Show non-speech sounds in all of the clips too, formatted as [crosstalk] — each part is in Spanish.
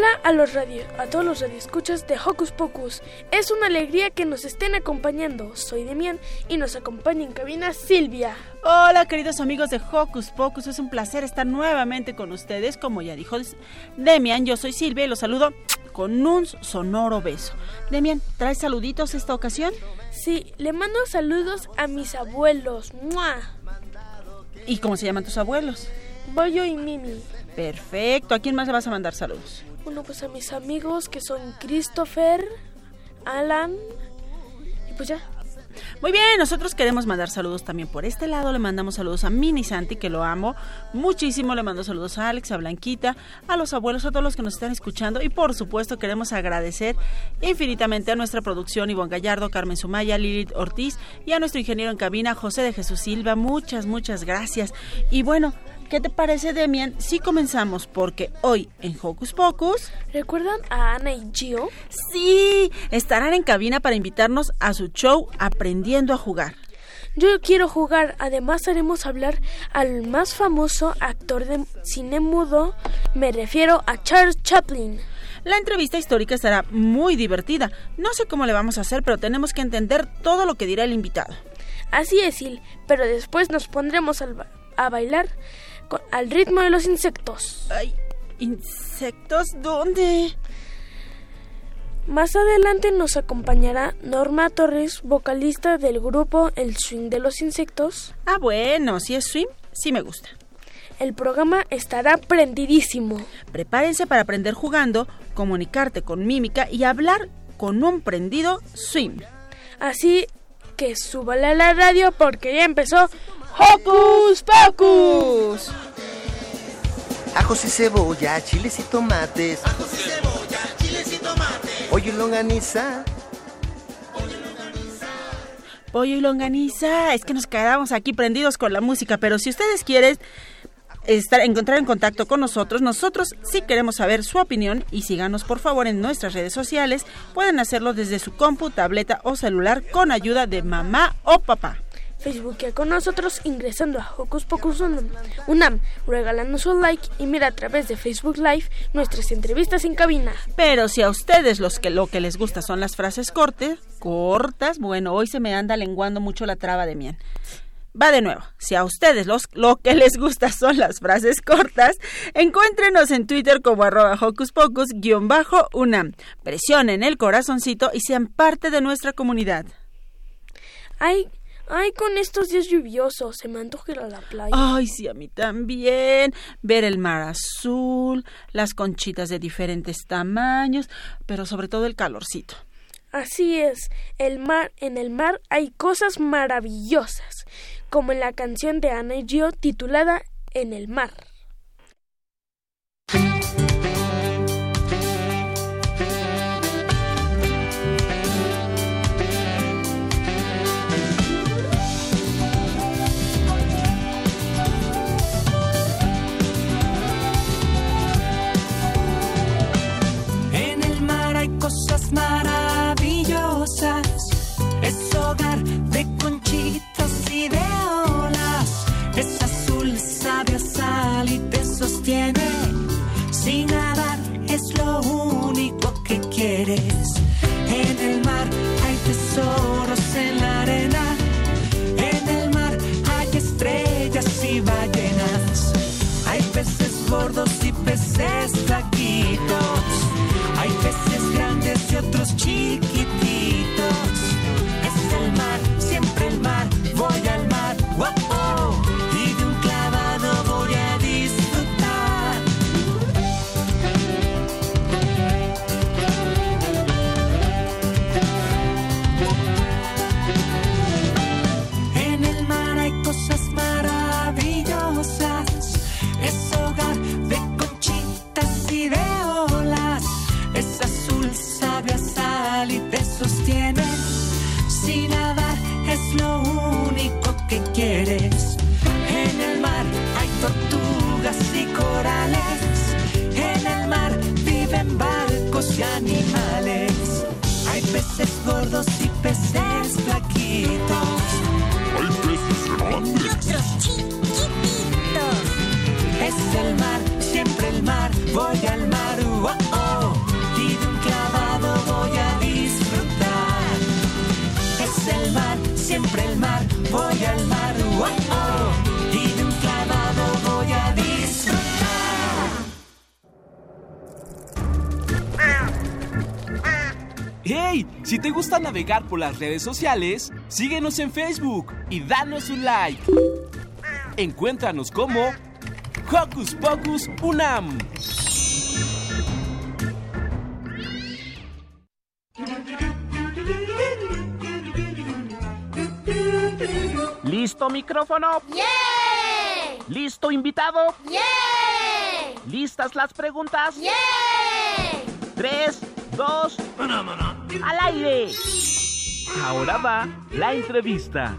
Hola a los radio, a todos los radioescuchas de Hocus Pocus. Es una alegría que nos estén acompañando. Soy Demian y nos acompaña en cabina Silvia. Hola queridos amigos de Hocus Pocus, es un placer estar nuevamente con ustedes. Como ya dijo Demian, yo soy Silvia y los saludo con un sonoro beso. Demian, ¿traes saluditos esta ocasión? Sí, le mando saludos a mis abuelos. ¡Mua! ¿Y cómo se llaman tus abuelos? Boyo y Mimi. Perfecto, ¿a quién más le vas a mandar saludos? Bueno, pues a mis amigos que son Christopher, Alan y pues ya. Muy bien, nosotros queremos mandar saludos también por este lado. Le mandamos saludos a Mini Santi, que lo amo muchísimo. Le mando saludos a Alex, a Blanquita, a los abuelos, a todos los que nos están escuchando. Y por supuesto, queremos agradecer infinitamente a nuestra producción, Ivonne Gallardo, Carmen Sumaya, Lilith Ortiz y a nuestro ingeniero en cabina, José de Jesús Silva. Muchas, muchas gracias. Y bueno, ¿Qué te parece, Demian? Si comenzamos, porque hoy en Hocus Pocus. ¿Recuerdan a Ana y Gio? Sí, estarán en cabina para invitarnos a su show Aprendiendo a Jugar. Yo quiero jugar. Además, haremos hablar al más famoso actor de cine mudo. Me refiero a Charles Chaplin. La entrevista histórica estará muy divertida. No sé cómo le vamos a hacer, pero tenemos que entender todo lo que dirá el invitado. Así es, Sil, pero después nos pondremos a bailar al ritmo de los insectos. Ay, ¿insectos dónde? Más adelante nos acompañará Norma Torres, vocalista del grupo El Swing de los Insectos. Ah, bueno, si es swing, sí me gusta. El programa estará prendidísimo. Prepárense para aprender jugando, comunicarte con mímica y hablar con un prendido swing. Así que súbale a la radio porque ya empezó ¡Hocus Pocus! Ajos y cebolla, chiles y tomates. Ajos y cebolla, chiles y tomates. Pollo y longaniza. Pollo y longaniza. Es que nos quedamos aquí prendidos con la música, pero si ustedes quieren estar, encontrar en contacto con nosotros, nosotros sí queremos saber su opinión y síganos por favor en nuestras redes sociales. Pueden hacerlo desde su compu, tableta o celular con ayuda de mamá o papá. Facebook con nosotros ingresando a Hocus Pocus Unam, regalándonos un like y mira a través de Facebook Live nuestras entrevistas en cabina. Pero si a ustedes los que lo que les gusta son las frases cortes, cortas, bueno, hoy se me anda lenguando mucho la traba de miel. Va de nuevo, si a ustedes los, lo que les gusta son las frases cortas, encuéntrenos en Twitter como arroba hocus pocus-unam. Presionen el corazoncito y sean parte de nuestra comunidad. Hay Ay, con estos días lluviosos, se me antoja ir a la playa. Ay, sí, a mí también. Ver el mar azul, las conchitas de diferentes tamaños, pero sobre todo el calorcito. Así es, el mar, en el mar hay cosas maravillosas, como en la canción de Ana y Gio titulada En el mar. maravillosas. Es hogar de conchitas y de olas. Es azul, sabe sal y te sostiene. Sin nadar es lo único que quieres. En el mar hay tesoros en la arena. En el mar hay estrellas y ballenas. Hay peces gordos y peces te gusta navegar por las redes sociales, síguenos en Facebook y danos un like. Encuéntranos como Hocus Pocus Unam. ¿Listo micrófono? ¿Listo invitado? ¿Listas las preguntas? Tres, dos, al aire. Ahora va la entrevista.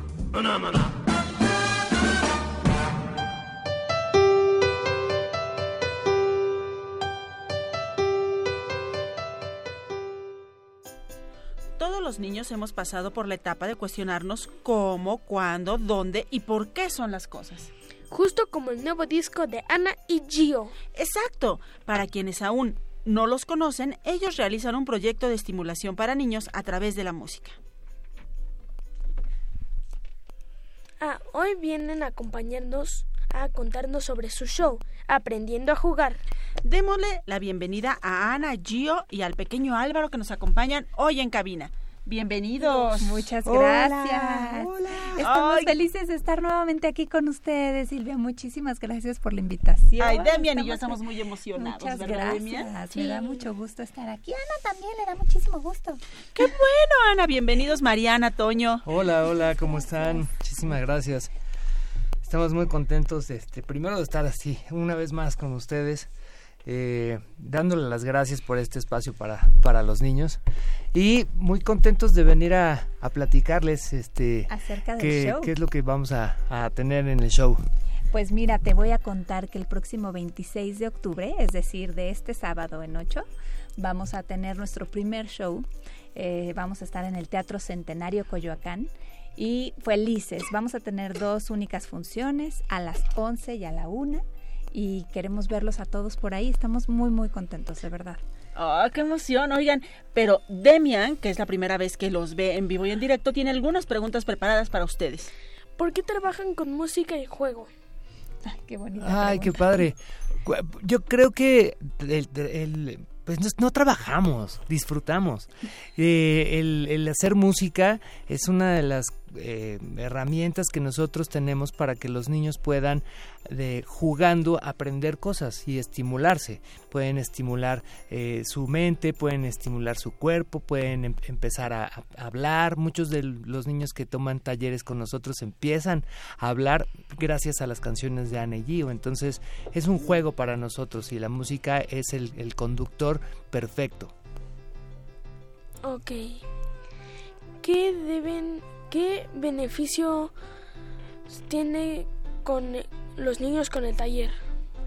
Todos los niños hemos pasado por la etapa de cuestionarnos cómo, cuándo, dónde y por qué son las cosas. Justo como el nuevo disco de Ana y Gio. Exacto. Para quienes aún no los conocen, ellos realizan un proyecto de estimulación para niños a través de la música. Ah, hoy vienen a acompañarnos a contarnos sobre su show, Aprendiendo a Jugar. Démosle la bienvenida a Ana, Gio y al pequeño Álvaro que nos acompañan hoy en cabina. Bienvenidos. Muchas gracias. hola. Estamos Ay. felices de estar nuevamente aquí con ustedes, Silvia. Muchísimas gracias por la invitación. Ay, Demian y yo Estamos- muy emocionados, Muchas ¿verdad, gracias. Demian? Me da mucho gusto estar aquí. Ana también le da muchísimo gusto. Qué bueno, Ana. Bienvenidos, Mariana, Toño. Hola, hola, ¿cómo están? Muchísimas gracias. Estamos muy contentos, este, primero de estar así, una vez más con ustedes, eh, dándole las gracias por este espacio para, para los niños y muy contentos de venir a, a platicarles este, Acerca del qué, show. qué es lo que vamos a, a tener en el show. Pues mira, te voy a contar que el próximo 26 de octubre, es decir, de este sábado en 8, vamos a tener nuestro primer show. Eh, vamos a estar en el Teatro Centenario Coyoacán. Y felices, vamos a tener dos únicas funciones, a las 11 y a la 1. Y queremos verlos a todos por ahí. Estamos muy, muy contentos, de verdad. ¡Ah, qué emoción! Oigan, pero Demian, que es la primera vez que los ve en vivo y en directo, tiene algunas preguntas preparadas para ustedes. ¿Por qué trabajan con música y juego? qué bonito. Ay, qué padre. Yo creo que el, el- pues no, no trabajamos, disfrutamos. Eh, el, el hacer música es una de las eh, herramientas que nosotros tenemos para que los niños puedan de jugando aprender cosas y estimularse. Pueden estimular eh, su mente, pueden estimular su cuerpo, pueden em- empezar a, hablar. Muchos de los niños que toman talleres con nosotros empiezan a hablar gracias a las canciones de Ana y Gio. Entonces es un juego para nosotros y la música es el, el conductor perfecto. Ok. ¿Qué deben, qué beneficio tiene con los niños con el taller?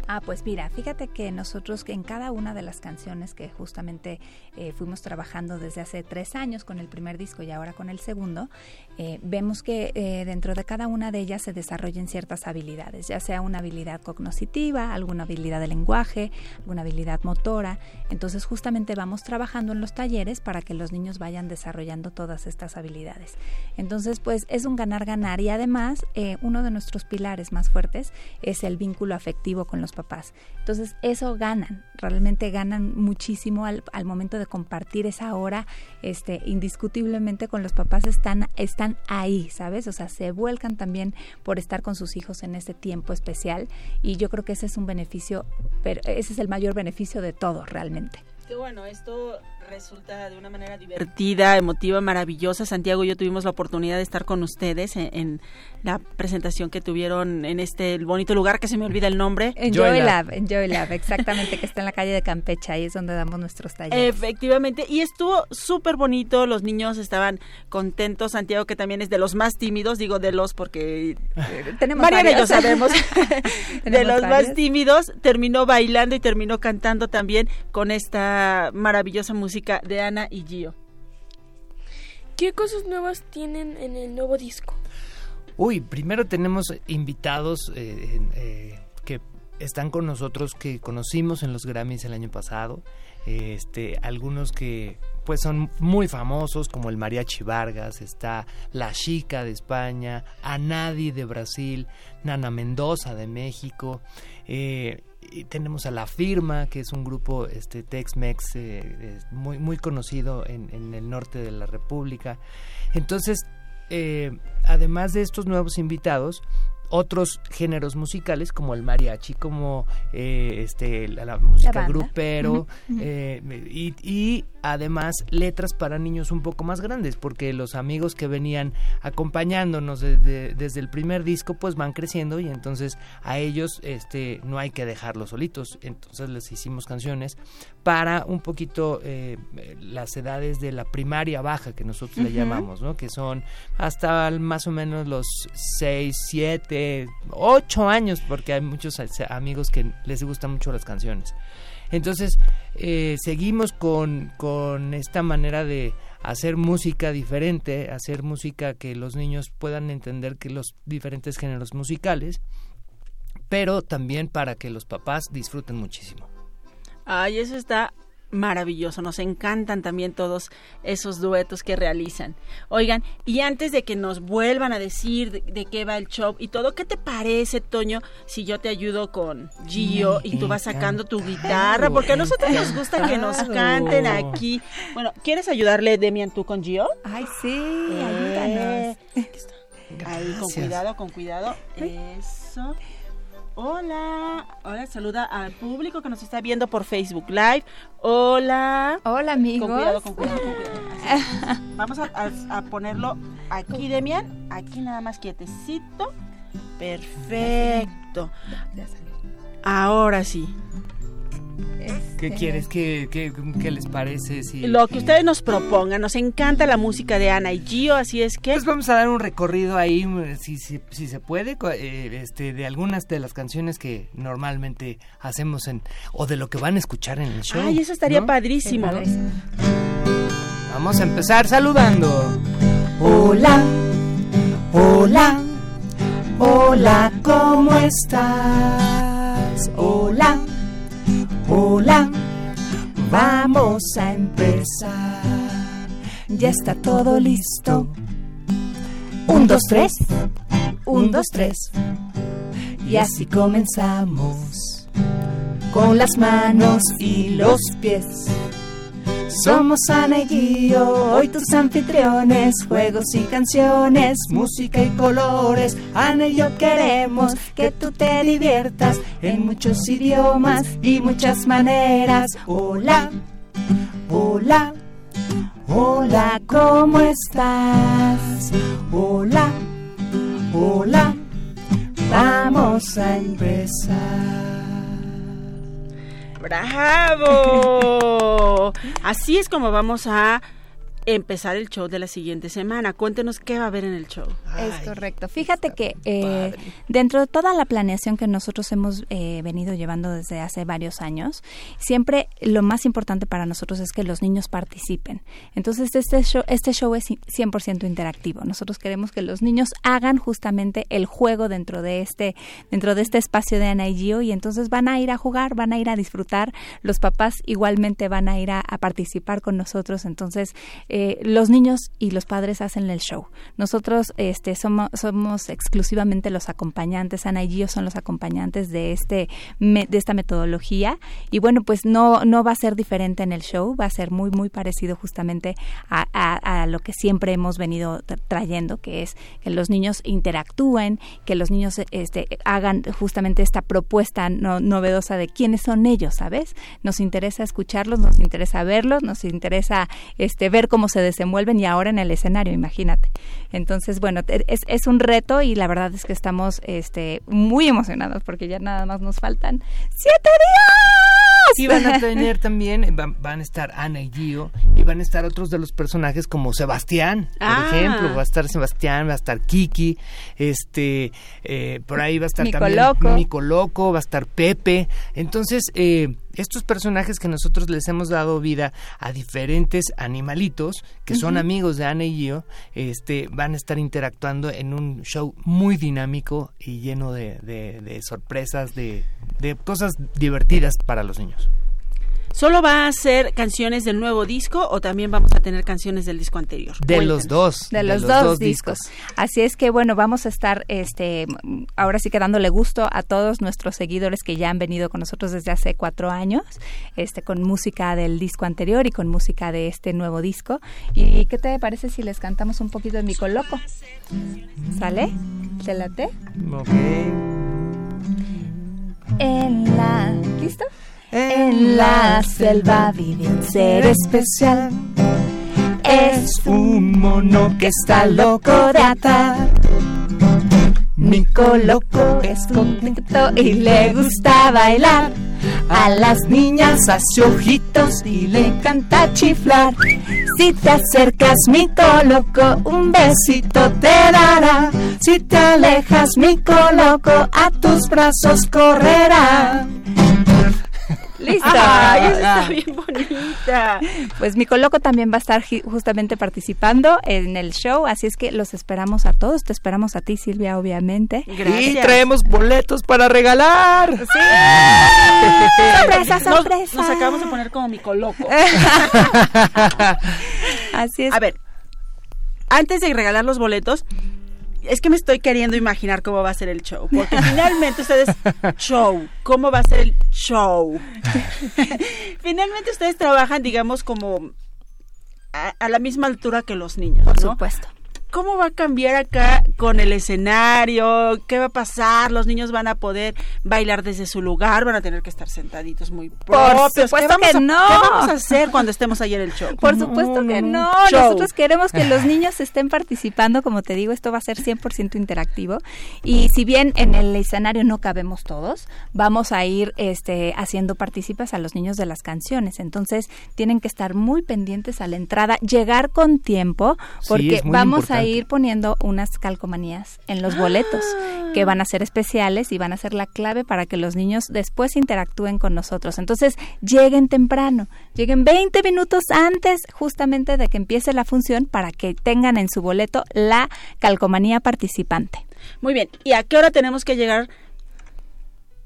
Ah, pues mira, fíjate que nosotros en cada una de las canciones que justamente eh, fuimos trabajando desde hace tres años con el primer disco y ahora con el segundo, eh, vemos que eh, dentro de cada una de ellas se desarrollen ciertas habilidades, ya sea una habilidad cognoscitiva, alguna habilidad de lenguaje, alguna habilidad motora. Entonces justamente vamos trabajando en los talleres para que los niños vayan desarrollando todas estas habilidades. Entonces, pues es un ganar-ganar y además uno de nuestros pilares más fuertes es el vínculo afectivo con los papás. Entonces, eso ganan, realmente ganan muchísimo al, al momento de compartir esa hora, este, indiscutiblemente con los papás están, están ahí, ¿sabes? O sea, se vuelcan también por estar con sus hijos en ese tiempo especial y yo creo que ese es un beneficio, pero ese es el mayor beneficio de todo realmente. Qué bueno, esto resulta de una manera divertida, emotiva, maravillosa. Santiago y yo tuvimos la oportunidad de estar con ustedes en, en la presentación que tuvieron en este bonito lugar que se me olvida el nombre. En Joy Lab, en Joy Lab, exactamente, que está en la calle de Campeche, ahí es donde damos nuestros talleres. Efectivamente, y estuvo súper bonito, los niños estaban contentos, Santiago que también es de los más tímidos, digo de los porque [laughs] Tenemos Mariana y yo sabemos, [laughs] de los más tímidos, terminó bailando y terminó cantando también con esta maravillosa música de Ana y Gio. ¿Qué cosas nuevas tienen en el nuevo disco? Uy, primero tenemos invitados eh, eh, que están con nosotros que conocimos en los Grammys el año pasado. Este, algunos que pues son muy famosos como el Mariachi Vargas, está La Chica de España, Anadi de Brasil, Nana Mendoza de México, eh, y tenemos a La Firma, que es un grupo este, Tex-Mex eh, muy, muy conocido en, en, el norte de la República. Entonces, eh, además de estos nuevos invitados, otros géneros musicales como el mariachi, como eh, este la, la música La grupero eh, y, y además letras para niños un poco más grandes, porque los amigos que venían acompañándonos de- de- desde el primer disco pues van creciendo y entonces a ellos este no hay que dejarlos solitos, entonces les hicimos canciones para un poquito eh, las edades de la primaria baja que nosotros le Ujú. llamamos, ¿no? que son hasta más o menos los 6, 7, 8 años, porque hay muchos amigos que les gustan mucho las canciones. Entonces, eh, seguimos con, con esta manera de hacer música diferente, hacer música que los niños puedan entender que los diferentes géneros musicales, pero también para que los papás disfruten muchísimo. Ay, eso está maravilloso. Nos encantan también todos esos duetos que realizan. Oigan, y antes de que nos vuelvan a decir de, de qué va el show y todo, ¿qué te parece, Toño, si yo te ayudo con Gio y tú vas sacando tu guitarra? Porque a nosotros nos gusta que nos canten aquí. Bueno, ¿quieres ayudarle, Demian, tú con Gio? Ay, sí, ayúdanos. Ahí, con cuidado, con cuidado. Eso. Hola, hola, saluda al público que nos está viendo por Facebook Live. Hola. Hola, amigos. Con cuidado, con cuidado, con cuidado. Así. [laughs] Vamos a, a- a ponerlo aquí, Demian. Aquí nada más quietecito. Perfecto. Ahora sí. ¿Qué Este, quieres? ¿Qué, qué, qué les parece? Si... Lo que ustedes nos propongan. Nos encanta la música de Ana y Gio, así es que. Pues vamos a dar un recorrido ahí, si, si, si se puede, eh, este, de algunas de las canciones que normalmente hacemos en, o de lo que van a escuchar en el show. Ay, eso estaría ¿no? padrísimo. padrísimo. Vamos a empezar saludando. Hola, hola, hola, ¿cómo estás? Hola, hola, vamos a empezar. Ya está todo listo. Un, dos, tres, un, dos, tres. Y así comenzamos. Con las manos y los pies. Somos Ana y hoy tus anfitriones, juegos y canciones, música y colores. Ana yo queremos que tú te diviertas en muchos idiomas y muchas maneras. Hola, hola, hola, ¿cómo estás? Hola, hola, vamos a empezar. ¡Bravo! [laughs] Así es como vamos a empezar el show de la siguiente semana. Cuéntenos qué va a haber en el show. Es Ay, correcto. Fíjate que eh, dentro de toda la planeación que nosotros hemos eh, venido llevando desde hace varios años, siempre lo más importante para nosotros es que los niños participen. Entonces este show, este show es 100% interactivo. Nosotros queremos que los niños hagan justamente el juego dentro de este dentro de este espacio de Ana y Gio y entonces van a ir a jugar, van a ir a disfrutar. Los papás igualmente van a ir a, a participar con nosotros. Entonces eh, los niños y los padres hacen el show. Nosotros este, somos, somos exclusivamente los acompañantes, Ana y Gio son los acompañantes de, este, me- de esta metodología y bueno, pues no, no va a ser diferente en el show, va a ser muy, muy parecido justamente a, a- a lo que siempre hemos venido tra- trayendo, que es que los niños interactúen, que los niños este, hagan justamente esta propuesta no- novedosa de quiénes son ellos, ¿sabes? Nos interesa escucharlos, nos interesa verlos, nos interesa este, ver cómo se desenvuelven y ahora en el escenario, imagínate. Entonces, bueno, te- es, es un reto y la verdad es que estamos este, muy emocionados porque ya nada más nos faltan siete días. Y van a [laughs] tener también, van, van a estar Ana y Gio, y van a estar otros de los personajes como Sebastián, por Ah. ejemplo, va a estar Sebastián, va a estar Kiki, este, eh, por ahí va a estar Mico también Loco. Mico Loco, va a estar Pepe, entonces, eh, estos personajes que nosotros les hemos dado vida a diferentes animalitos que son amigos de Ana y Gio, este, van a estar interactuando en un show muy dinámico y lleno de, de- de sorpresas, de, de cosas divertidas para los niños. ¿Solo va a ser canciones del nuevo disco o también vamos a tener canciones del disco anterior? De Cuéntanos. los dos. de los, dos, discos. Así es que bueno, vamos a estar este ahora sí que dándole gusto a todos nuestros seguidores que ya han venido con nosotros desde hace cuatro años, este con música del disco anterior y con música de este nuevo disco. ¿Y qué te parece si les cantamos un poquito de Mico Loco? ¿Sale? ¿Te late? Ok. En la... ¿Listo? En la selva vive un ser especial. Es un mono que está loco de atar. Mico loco es coqueto y le gusta bailar. A las niñas hace ojitos y le encanta chiflar. Si te acercas, Mico loco, un besito te dará. Si te alejas, Mico loco, a tus brazos correrá. Listo. Ay, esa está bien bonita. Pues mi coloco también va a estar justamente participando en el show, así es que los esperamos a todos. Te esperamos a ti, Silvia, obviamente. Y traemos boletos para regalar. [laughs] Sorpresa, Nos- sorpresa. Nos, acabamos de poner como mi coloco. [laughs] [laughs] Así es. A ver, antes de regalar los boletos, es que me estoy queriendo imaginar cómo va a ser el show. Porque finalmente ustedes, show, ¿cómo va a ser el show? [laughs] finalmente ustedes trabajan, digamos, como a, la misma altura que los niños, Por ¿no? supuesto. ¿Cómo va a cambiar acá con el escenario? ¿Qué va a pasar? ¿Los niños van a poder bailar desde su lugar? ¿Van a tener que estar sentaditos muy propios? ¿Qué supuesto vamos que a- no. ¿Qué vamos a hacer cuando estemos ahí en el show? Por supuesto que no. Show. Nosotros queremos que los niños estén participando, como te digo, esto va a ser 100% interactivo. Y si bien en el escenario no cabemos todos, vamos a ir este, haciendo partícipes a los niños de las canciones. Entonces, tienen que estar muy pendientes a la entrada, llegar con tiempo, porque vamos a ir poniendo unas calcomanías en los boletos que van a ser especiales y van a ser la clave para que los niños después interactúen con nosotros. Entonces, lleguen temprano, lleguen 20 minutos antes justamente de que empiece la función para que tengan en su boleto la calcomanía participante. Muy bien. ¿Y a qué hora tenemos que llegar?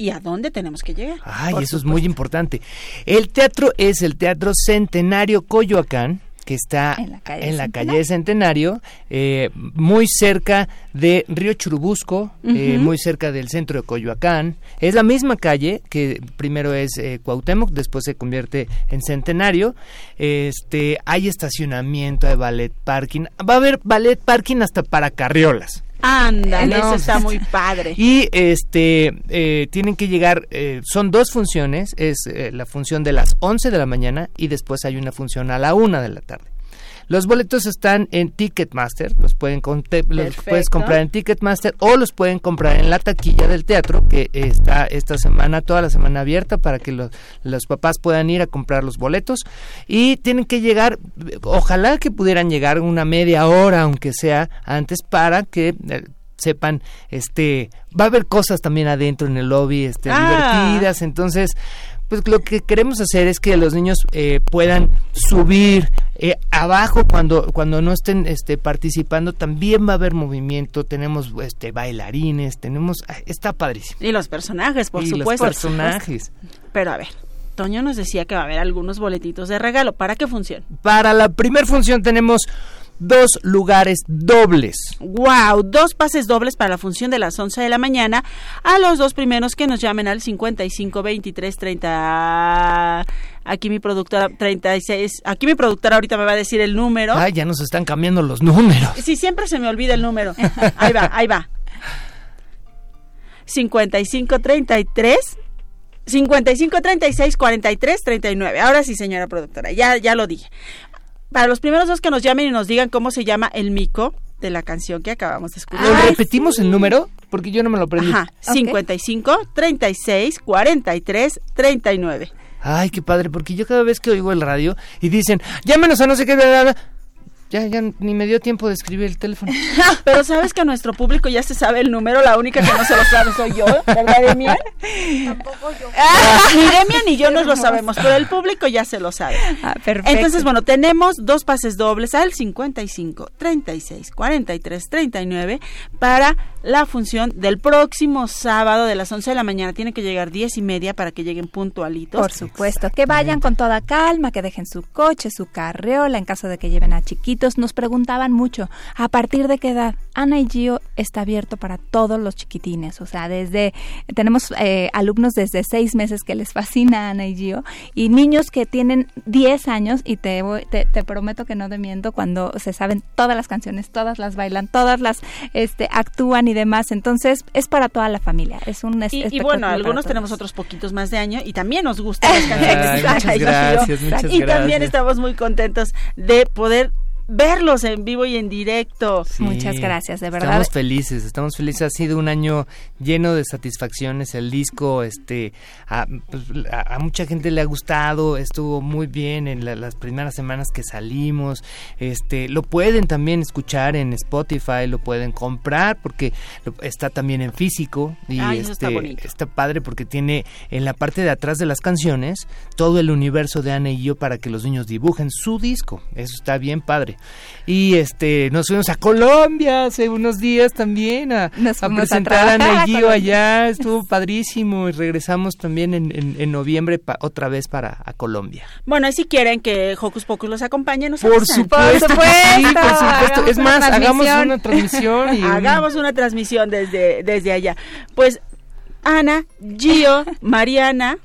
¿Y a dónde tenemos que llegar? Ay, Por eso es muy importante. El teatro es el Teatro Centenario Coyoacán, que está En la calle en la Centenario. calle Centenario, eh, muy cerca de Río Churubusco, eh, muy cerca del centro de Coyoacán. Es la misma calle que primero es eh, Cuauhtémoc, después se convierte en Centenario. Este, hay estacionamiento, hay ballet parking. Va a haber ballet parking hasta para carriolas. No, eso está [laughs] muy padre. Y este eh, tienen que llegar, eh, son dos funciones, es eh, la función de las 11 de la mañana y después hay una función a la 1 de la tarde. Los boletos están en Ticketmaster, los pueden los puedes comprar en Ticketmaster o los pueden comprar en la taquilla del teatro que está esta semana, toda la semana abierta para que los, los papás puedan ir a comprar los boletos. Y tienen que llegar, ojalá que pudieran llegar una media hora aunque sea antes para que eh, sepan este va a haber cosas también adentro en el lobby este Ah. divertidas. Entonces pues lo que queremos hacer es que los niños eh, puedan subir eh, abajo cuando cuando no estén este participando también va a haber movimiento tenemos este bailarines tenemos ah, está padrísimo Y los personajes, por y supuesto. los personajes [laughs] Pero a ver, Toño nos decía que va a haber algunos boletitos de regalo. ¿Para qué función? para la primera función tenemos dos lugares dobles Wow, dos pases dobles para la función de las 11 de la mañana a los dos primeros que nos llamen al 55 23 30 aquí mi productora 36 aquí mi productora ahorita me va a decir el número. Ay, ya nos están cambiando los números Sí, siempre se me olvida el número. Ahí va, ahí va. 55 33 55 36 43 39. Ahora sí, señora productora, ya ya lo dije. Para los primeros dos que nos llamen y nos digan cómo se llama el mico de la canción que acabamos de escuchar. ¿Lo repetimos el número? Porque yo no me lo aprendí. Ajá, 55 36 43 39. Ay, qué padre, porque yo cada vez que oigo el radio y dicen, llámenos a no sé qué, bla, bla, bla", ya, ya ni me dio tiempo de escribir el teléfono. [laughs] Pero sabes que nuestro público ya se sabe el número, la única que no se lo sabe soy yo, ¿verdad, Demian? Tampoco yo. [laughs] ni Demian ni yo nos lo sabemos, pero el público ya se lo sabe. Ah, perfecto. Entonces, bueno, tenemos dos pases dobles al 55, 36, 43, 39 para la función del próximo sábado de las 11 de la mañana. Tiene que llegar 10 y media para que lleguen puntualitos. Por supuesto, que vayan con toda calma, que dejen su coche, su carreola en caso de que lleven a chiquitos. Nos preguntaban mucho, ¿a partir de qué edad? Ana y Gio está abierto para todos los chiquitines, o sea, desde, tenemos eh, alumnos desde seis meses que les fascina Ana y Gio y niños que tienen 10 años y te, voy- te, te prometo que no te miento cuando se saben todas las canciones, todas las bailan, todas las este, actúan y demás, entonces es para toda la familia, es un es- Y, bueno, algunos tenemos otros poquitos más de año y también nos gustan las [laughs] canciones. Ay, muchas y Gio. gracias, muchas y también estamos muy contentos de poder verlos en vivo y en directo. Sí. Muchas gracias, de verdad. Estamos felices, estamos felices. Ha sido un año lleno de satisfacciones. El disco, este, a, pues, a- a mucha gente le ha gustado. Estuvo muy bien en la- las primeras semanas que salimos. Este, lo pueden también escuchar en Spotify, lo pueden comprar porque lo- está también en físico y Ay, eso este, está bonito. está padre porque tiene en la parte de atrás de las canciones todo el universo de Ana y yo para que los niños dibujen su disco. Eso está bien padre. Y este nos fuimos a Colombia hace unos días también a, presentar a a Gio allá. Estuvo padrísimo y regresamos también en, en- en noviembre pa- otra vez para a Colombia. Bueno, y si quieren que Hocus Pocus los acompañe, nos Por supuesto, que sí, por supuesto. Hagamos Es más, hagamos una transmisión y [laughs] Hagamos una transmisión desde, desde allá. Pues Ana, Gio, Mariana,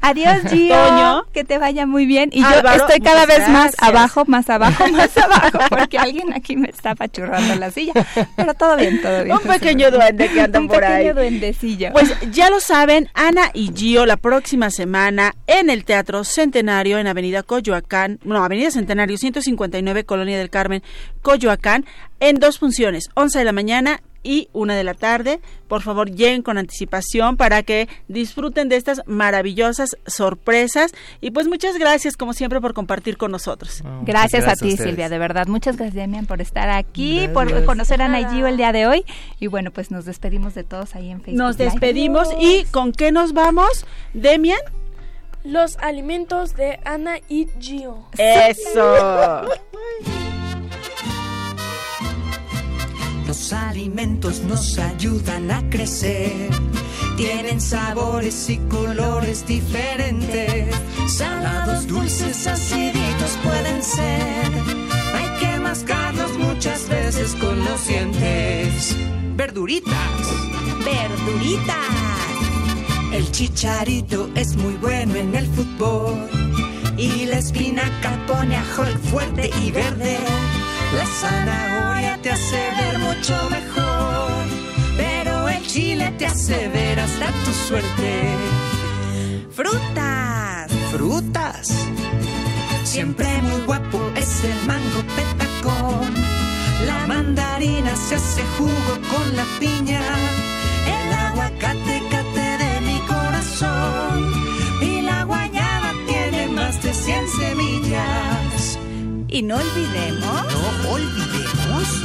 Adiós, [laughs] Gio. Toño. Que te vaya muy bien. Y Álvaro, yo estoy cada vez más gracias. abajo, más abajo, [laughs] más abajo, porque alguien aquí me está apachurrando la silla. Pero todo bien, todo bien. un pequeño duende que anda Un por ahí. pequeño duendecillo. Pues ya lo saben, Ana y Gio la próxima semana en el Teatro Centenario en Avenida Coyoacán, no, Avenida Centenario 159, Colonia del Carmen, Coyoacán, en dos funciones, 11 de la mañana y una de la tarde. Por favor, lleguen con anticipación para que disfruten de estas maravillosas sorpresas. Y pues muchas gracias, como siempre, por compartir con nosotros. Oh, Gracias, a ti. Silvia, de verdad. Muchas gracias, Demian, por estar aquí, Gracias. por conocer a Ana y Gio el día de hoy. Y bueno, pues nos despedimos de todos ahí en Facebook. Nos Live. despedimos y ¿con qué nos vamos? Demian. Los alimentos de Ana y Gio. Eso. [laughs] Los alimentos nos ayudan a crecer. Tienen sabores y colores diferentes. Salados, dulces, aciditos pueden ser. Hay que mascarlos muchas veces con los dientes. Verduritas. Verduritas. El chicharito es muy bueno en el fútbol. Y la espinaca pone a Hulk fuerte y verde. La zanahoria te hace ver mucho mejor. Pero el chile te hace ver hasta tu suerte. Frutas. Frutas. Siempre muy guapo es el mango petacón. La mandarina se hace jugo con la piña. El aguacate Y no olvidemos. No olvidemos.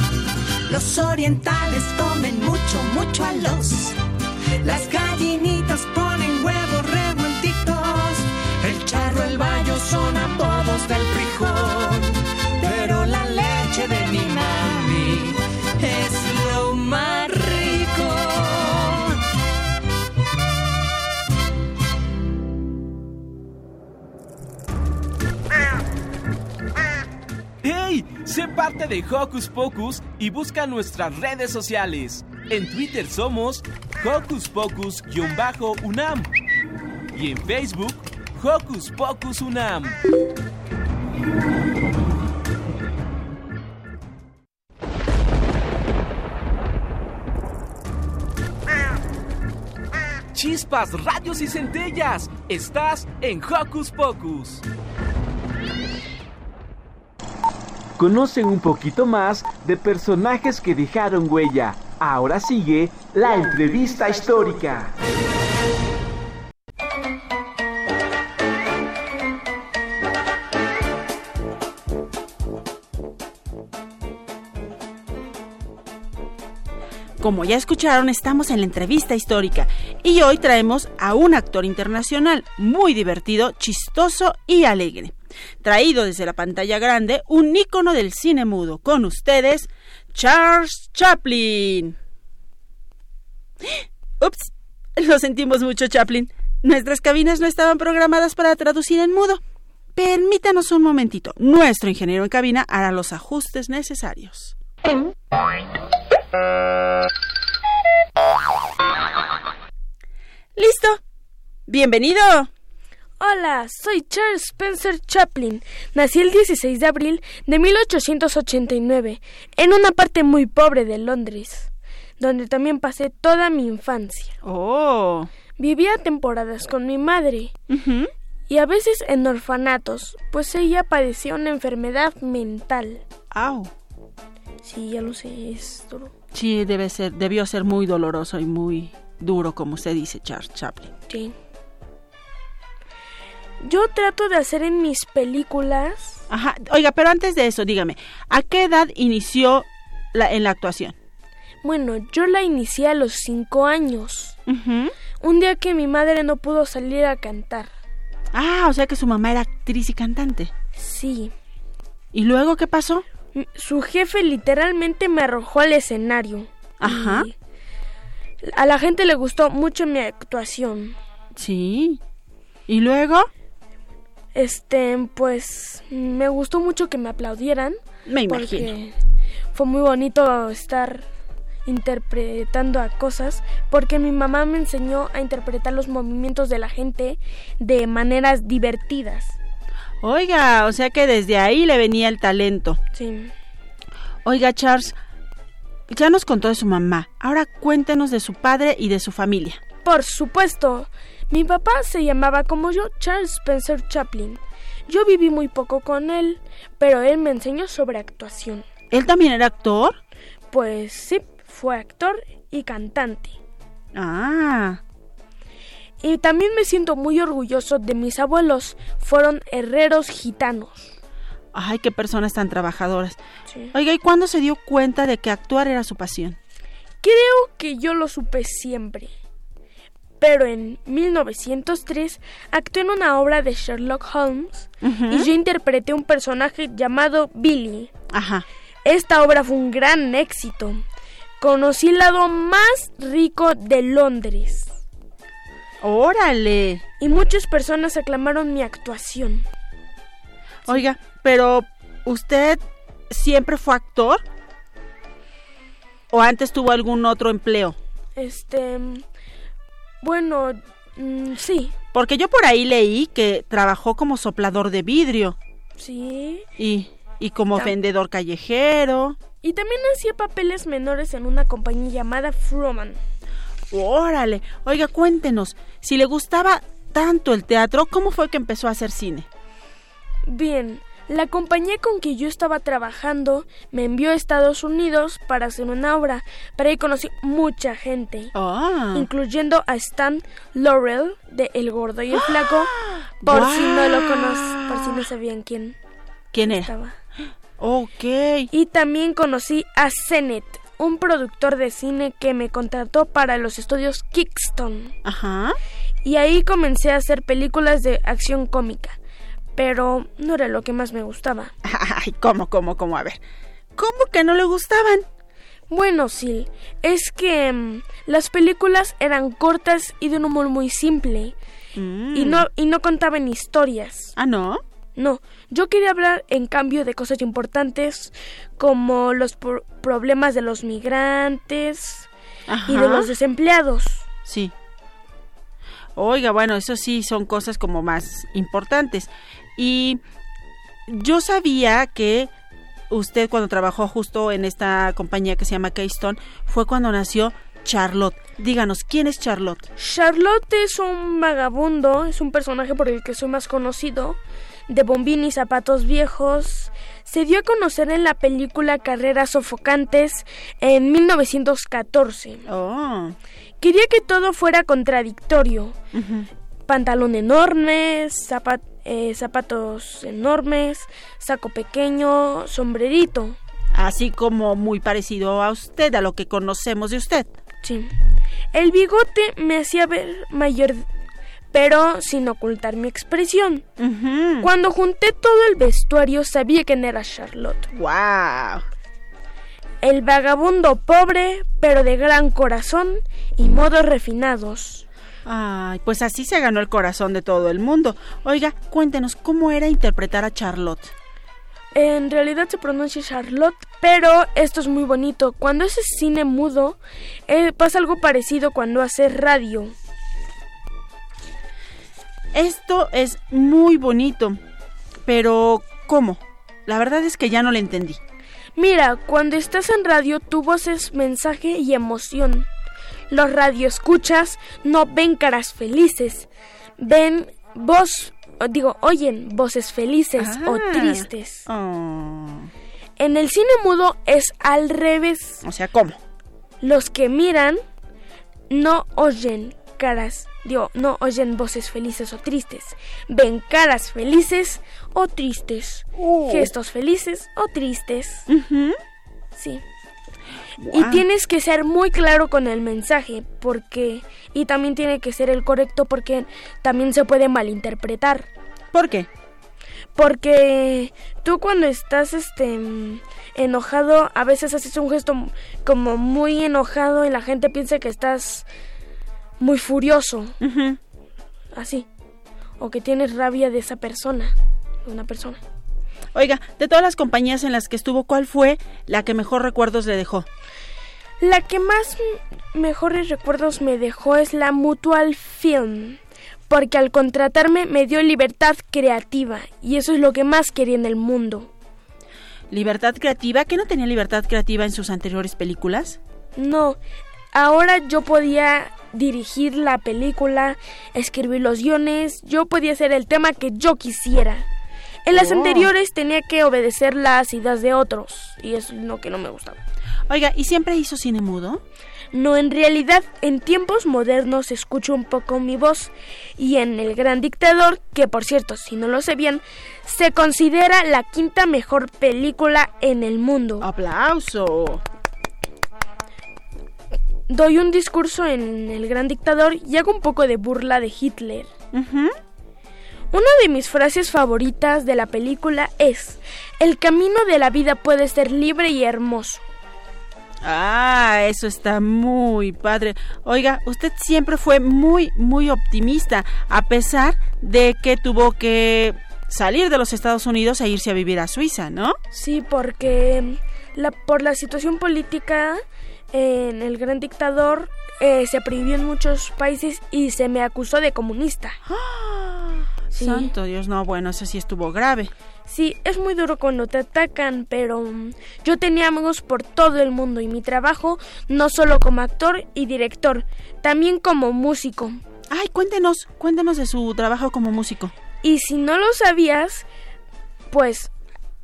Los orientales comen mucho, mucho a los. Las gallinitas ponen huevos revueltitos. El charro, el bayo son apodos del frijol. Sé parte de Hocus Pocus y busca nuestras redes sociales. En Twitter somos Hocus Pocus-UNAM y en Facebook Hocus Pocus UNAM. Chispas, radios y centellas. Estás en Hocus Pocus conocen un poquito más de personajes que dejaron huella. Ahora sigue la entrevista histórica. Como ya escucharon, estamos en la entrevista histórica y hoy traemos a un actor internacional muy divertido, chistoso y alegre. Traído desde la pantalla grande, un ícono del cine mudo. Con ustedes, Charles Chaplin. [gasps] Ups, lo sentimos mucho, Chaplin. Nuestras cabinas no estaban programadas para traducir en mudo. Permítanos un momentito. Nuestro ingeniero en cabina hará los ajustes necesarios. ¿Listo? Bienvenido. Hola, soy Charles Spencer Chaplin. Nací el 16 de abril de 1889 en una parte muy pobre de Londres, donde también pasé toda mi infancia. Oh. Vivía temporadas con mi madre y a veces en orfanatos, pues ella padecía una enfermedad mental. Au. Sí, ya lo sé, es duro. Sí, debe ser, debió ser muy doloroso y muy duro, como usted dice, Charles Chaplin. Sí. Yo trato de hacer en mis películas. Ajá, oiga, pero antes de eso, dígame, ¿a qué edad inició la, en la actuación? Bueno, yo la inicié a los cinco años. Un día que mi madre no pudo salir a cantar. Ah, o sea que su mamá era actriz y cantante. Sí. ¿Y luego qué pasó? Su jefe literalmente me arrojó al escenario. Ajá. Y a la gente le gustó mucho mi actuación. Sí. ¿Y luego? Este, pues me gustó mucho que me aplaudieran. Me porque imagino. Fue muy bonito estar interpretando a cosas porque mi mamá me enseñó a interpretar los movimientos de la gente de maneras divertidas. Oiga, o sea que desde ahí le venía el talento. Sí. Oiga, Charles, ya nos contó de su mamá. Ahora cuéntenos de su padre y de su familia. Por supuesto. Mi papá se llamaba como yo Charles Spencer Chaplin. Yo viví muy poco con él, pero él me enseñó sobre actuación. ¿Él también era actor? Pues sí, fue actor y cantante. Ah. Y también me siento muy orgulloso de mis abuelos. Fueron herreros gitanos. Ay, qué personas tan trabajadoras. Sí. Oiga, ¿y cuándo se dio cuenta de que actuar era su pasión? Creo que yo lo supe siempre. Pero en 1903 actué en una obra de Sherlock Holmes y yo interpreté un personaje llamado Billy. Ajá. Esta obra fue un gran éxito. Conocí el lado más rico de Londres. Órale. Y muchas personas aclamaron mi actuación. Oiga, pero ¿usted siempre fue actor? ¿O antes tuvo algún otro empleo? Este... Bueno, mm, sí. Porque yo por ahí leí que trabajó como soplador de vidrio. Sí. Y, y como Tam- vendedor callejero. Y también hacía papeles menores en una compañía llamada Froman. Órale. Oiga, cuéntenos, si le gustaba tanto el teatro, ¿cómo fue que empezó a hacer cine? Bien, la compañía con que yo estaba trabajando me envió a Estados Unidos para hacer una obra, pero ahí conocí mucha gente, Ah. incluyendo a Stan Laurel de El Gordo y el Flaco, [gasps] por si no lo conocen, por si no sabían quién ¿Quién era? estaba. Ok. Y también conocí a Zenet, un productor de cine que me contrató para los estudios Kingston. Ajá. Y ahí comencé a hacer películas de acción cómica, pero no era lo que más me gustaba. [laughs] Ay, ¿cómo, cómo, cómo? A ver. ¿Cómo que no le gustaban? Bueno, sí, es que mm, las películas eran cortas y de un humor muy simple Mm. y no y no contaban historias. Ah, ¿no? No, yo quería hablar en cambio de cosas importantes como los pro- problemas de los migrantes y de los desempleados. Sí. Oiga, bueno, eso sí son cosas como más importantes. Y yo sabía que usted cuando trabajó justo en esta compañía que se llama Keystone fue cuando nació Charlotte. Díganos, ¿quién es Charlotte? Charlotte es un vagabundo, es un personaje por el que soy más conocido, de bombín y zapatos viejos. Se dio a conocer en la película Carreras Sofocantes en 1914. Oh. Quería que todo fuera contradictorio. Pantalón enorme, zapa- eh, zapatos enormes, saco pequeño, sombrerito. Así como muy parecido a usted, a lo que conocemos de usted. Sí. El bigote me hacía ver mayor, pero sin ocultar mi expresión. Cuando junté todo el vestuario sabía quién era Charlotte. ¡Wow! El vagabundo pobre, pero de gran corazón y modos refinados. Ay, pues así se ganó el corazón de todo el mundo. Oiga, cuéntenos cómo era interpretar a Charlotte. En realidad se pronuncia Charlotte, pero esto es muy bonito. Cuando es cine mudo, eh, pasa algo parecido cuando hace radio. Esto es muy bonito, pero ¿cómo? La verdad es que ya no le entendí. Mira, cuando estás en radio, tu voz es mensaje y emoción. Los radioescuchas no ven caras felices, ven voz, digo, oyen voces felices o Ah. tristes. Oh. En el cine mudo es al revés. O sea, ¿cómo? Los que miran no oyen caras, digo, no oyen voces felices o tristes. Ven caras felices o tristes. Gestos felices o tristes. Sí. Y tienes que ser muy claro con el mensaje, porque. Y también tiene que ser el correcto, porque también se puede malinterpretar. ¿Por qué? Porque tú cuando estás este enojado, a veces haces un gesto como muy enojado y la gente piensa que estás muy furioso. Así. O que tienes rabia de esa persona. De una persona. Oiga, de todas las compañías en las que estuvo, ¿cuál fue la que mejor recuerdos le dejó? La que más mejores recuerdos me dejó es la Mutual Film, porque al contratarme me dio libertad creativa y eso es lo que más quería en el mundo. ¿Libertad creativa? ¿Que no tenía libertad creativa en sus anteriores películas? No, ahora yo podía dirigir la película, escribir los guiones, yo podía hacer el tema que yo quisiera. En las Oh. anteriores tenía que obedecer las ideas de otros y eso es lo que no me gustaba. Oiga, ¿y siempre hizo cine mudo? No, en realidad, en tiempos modernos escucho un poco mi voz y en El Gran Dictador, que por cierto, si no lo sabían, se considera la quinta mejor película en el mundo. ¡Aplauso! Doy un discurso en El Gran Dictador y hago un poco de burla de Hitler. Una de mis frases favoritas de la película es, el camino de la vida puede ser libre y hermoso. Ah, eso está muy padre. Oiga, usted siempre fue muy, muy optimista, a pesar de que tuvo que salir de los Estados Unidos e irse a vivir a Suiza, ¿no? Sí, porque la, por la situación política en el Gran Dictador eh, se prohibió en muchos países y se me acusó de comunista. Sí. Santo Dios, no, bueno, eso sí estuvo grave. Sí, es muy duro cuando te atacan, pero mm, yo tenía amigos por todo el mundo y mi trabajo no solo como actor y director, también como músico. Ay, cuéntenos, cuéntenos de su trabajo como músico. Y si no lo sabías, pues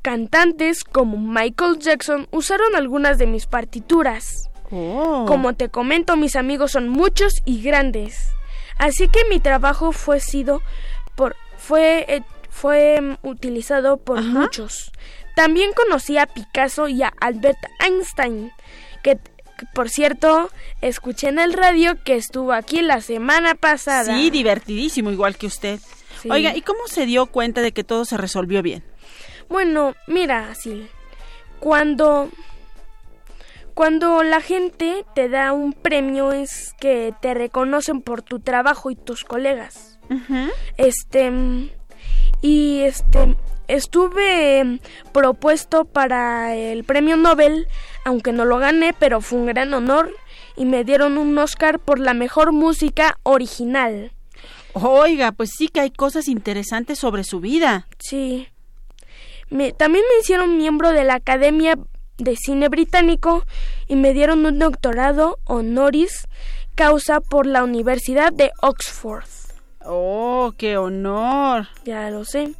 cantantes como Michael Jackson usaron algunas de mis partituras. Oh. Como te comento, mis amigos son muchos y grandes. Así que mi trabajo fue sido por fue eh, fue mm, utilizado por muchos. También conocí a Picasso y a Albert Einstein, que, que, por cierto, escuché en el radio que estuvo aquí la semana pasada. Sí, divertidísimo, igual que usted. Sí. Oiga, ¿y cómo se dio cuenta de que todo se resolvió bien? Bueno, mira, así. Cuando cuando la gente te da un premio es que te reconocen por tu trabajo y tus colegas. Este y este estuve propuesto para el premio Nobel, aunque no lo gané, pero fue un gran honor y me dieron un Oscar por la mejor música original. Oiga, pues sí que hay cosas interesantes sobre su vida. Sí. Me, también me hicieron miembro de la Academia de Cine Británico y me dieron un doctorado honoris causa por la Universidad de Oxford. Oh, qué honor. Ya lo sé.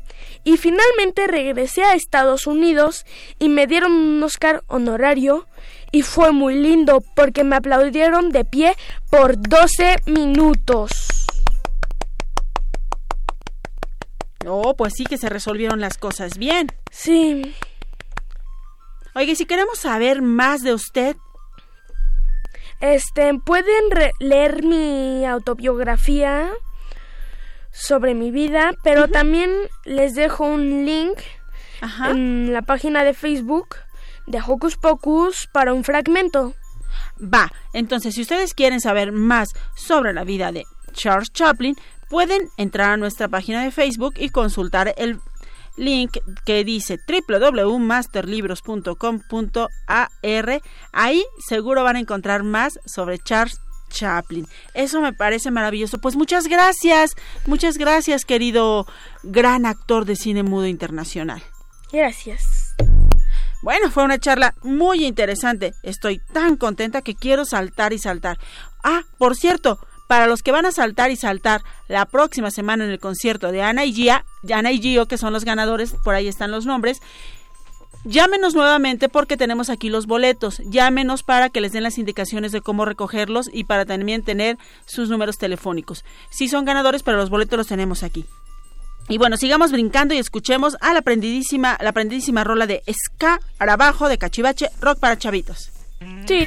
Y finalmente regresé a Estados Unidos y me dieron un Oscar honorario y fue muy lindo porque me aplaudieron de pie por 12 minutos. Oh, pues sí que se resolvieron las cosas bien. Sí. Oye, si queremos saber más de usted, Este, pueden leer mi autobiografía sobre mi vida, pero también les dejo un link Ajá. en la página de Facebook de Hocus Pocus para un fragmento. Va, entonces si ustedes quieren saber más sobre la vida de Charles Chaplin, pueden entrar a nuestra página de Facebook y consultar el link que dice www.masterlibros.com.ar. Ahí seguro van a encontrar más sobre Charles Chaplin. Eso me parece maravilloso. Pues muchas gracias, muchas gracias querido gran actor de cine mudo internacional. Gracias. Bueno, fue una charla muy interesante. Estoy tan contenta que quiero saltar y saltar. Ah, por cierto, para los que van a saltar y saltar la próxima semana en el concierto de Ana y Gia, Ana y Gio, que son los ganadores, por ahí están los nombres. Llámenos nuevamente porque tenemos aquí los boletos. Llámenos para que les den las indicaciones de cómo recogerlos y para también tener sus números telefónicos. Sí son ganadores, pero los boletos los tenemos aquí. Y bueno, sigamos brincando y escuchemos a la aprendidísima, la aprendidísima rola de Ska Arabajo de Cachivache, rock para chavitos. Sí.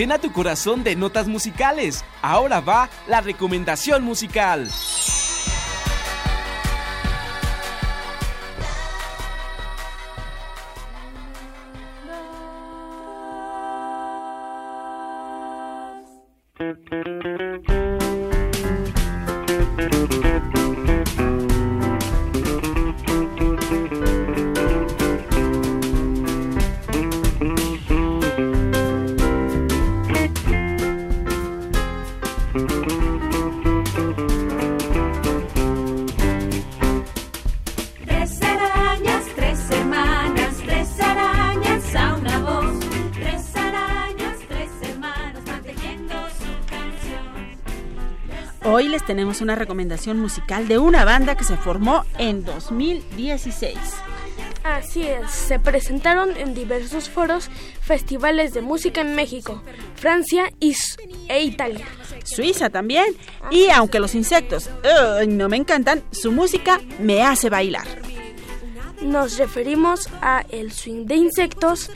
Llena tu corazón de notas musicales. Ahora va la recomendación musical. Tenemos una recomendación musical de una banda que se formó en 2016. Así es, se presentaron en diversos foros, festivales de música en México, Francia y e Italia. Suiza también. Y aunque los insectos no me encantan, su música me hace bailar. Nos referimos a el swing de insectos.